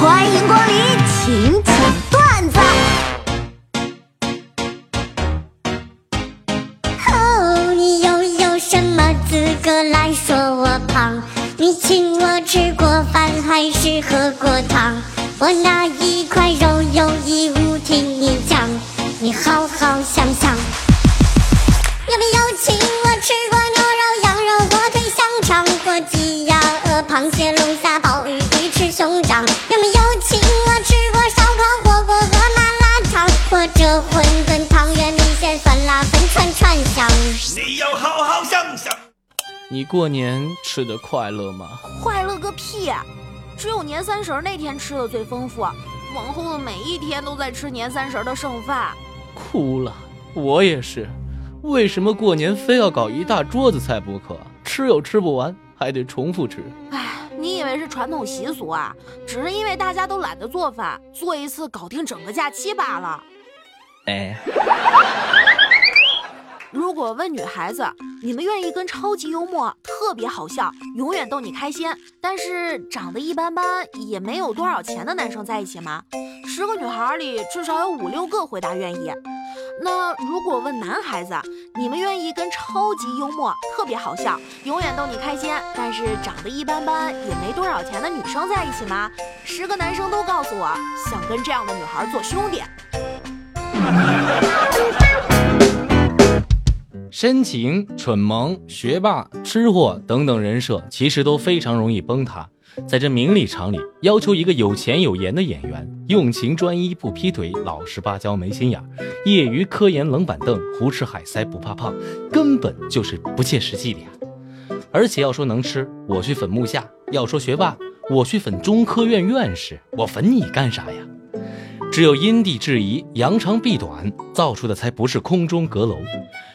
欢迎光临请讲段子。哦，你又有什么资格来说我胖？你请我吃过饭还是喝过汤？我那一块肉有义务听你讲，你好好想想。有没有请我吃过牛肉、羊肉、火腿、香肠、火鸡、鸭、鹅、螃蟹、龙你过年吃的快乐吗？快乐个屁！只有年三十那天吃的最丰富，往后的每一天都在吃年三十的剩饭。哭了，我也是。为什么过年非要搞一大桌子菜不可？吃又吃不完，还得重复吃。哎，你以为是传统习俗啊？只是因为大家都懒得做饭，做一次搞定整个假期罢了。哎。如果问女孩子，你们愿意跟超级幽默、特别好笑、永远逗你开心，但是长得一般般、也没有多少钱的男生在一起吗？十个女孩里至少有五六个回答愿意。那如果问男孩子，你们愿意跟超级幽默、特别好笑、永远逗你开心，但是长得一般般、也没多少钱的女生在一起吗？十个男生都告诉我想跟这样的女孩做兄弟。深情、蠢萌、学霸、吃货等等人设，其实都非常容易崩塌。在这名利场里，要求一个有钱有颜的演员，用情专一不劈腿，老实巴交没心眼，业余科研冷板凳，胡吃海塞不怕胖，根本就是不切实际的呀。而且要说能吃，我去粉木下；要说学霸，我去粉中科院院士。我粉你干啥呀？只有因地制宜、扬长避短，造出的才不是空中阁楼。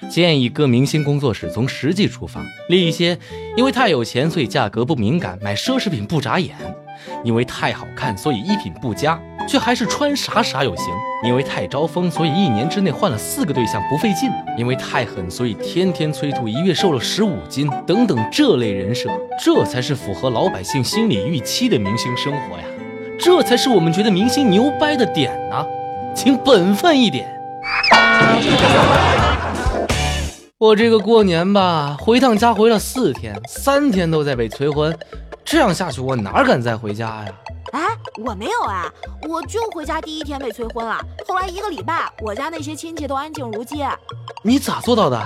建议各明星工作室从实际出发，立一些因为太有钱所以价格不敏感，买奢侈品不眨眼；因为太好看所以衣品不佳，却还是穿啥啥有型；因为太招风所以一年之内换了四个对象不费劲；因为太狠所以天天催吐，一月瘦了十五斤等等这类人设，这才是符合老百姓心理预期的明星生活呀。这才是我们觉得明星牛掰的点呢，请本分一点。我这个过年吧，回趟家回了四天，三天都在被催婚，这样下去我哪敢再回家呀？哎，我没有啊，我就回家第一天被催婚了，后来一个礼拜，我家那些亲戚都安静如鸡。你咋做到的？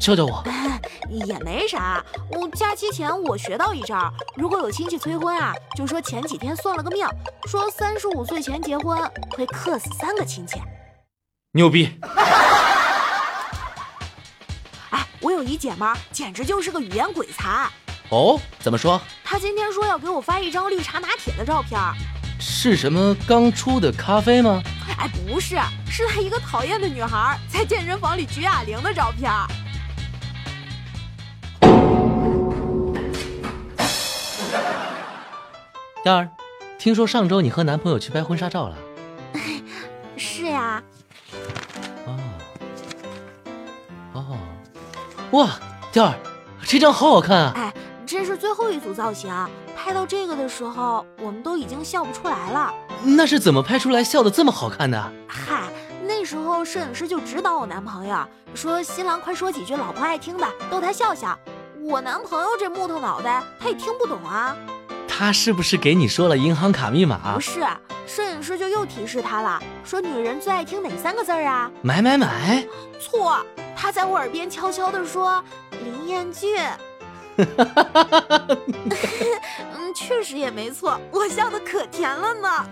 教教我。也没啥，我假期前我学到一招，如果有亲戚催婚啊，就说前几天算了个命，说三十五岁前结婚会克死三个亲戚。牛逼！哎，我有一姐们儿，简直就是个语言鬼才。哦，怎么说？她今天说要给我发一张绿茶拿铁的照片。是什么刚出的咖啡吗？哎，不是，是她一个讨厌的女孩在健身房里举哑铃的照片。燕儿，听说上周你和男朋友去拍婚纱照了？是呀。哦。哦。哇，燕儿，这张好好看啊！哎，这是最后一组造型，拍到这个的时候，我们都已经笑不出来了。那是怎么拍出来笑的这么好看的？嗨，那时候摄影师就指导我男朋友说：“新郎快说几句老婆爱听的，逗他笑笑。”我男朋友这木头脑袋，他也听不懂啊。他是不是给你说了银行卡密码？不是，摄影师就又提示他了，说女人最爱听哪三个字儿啊？买买买！错，他在我耳边悄悄地说林彦俊。嗯，确实也没错，我笑的可甜了呢。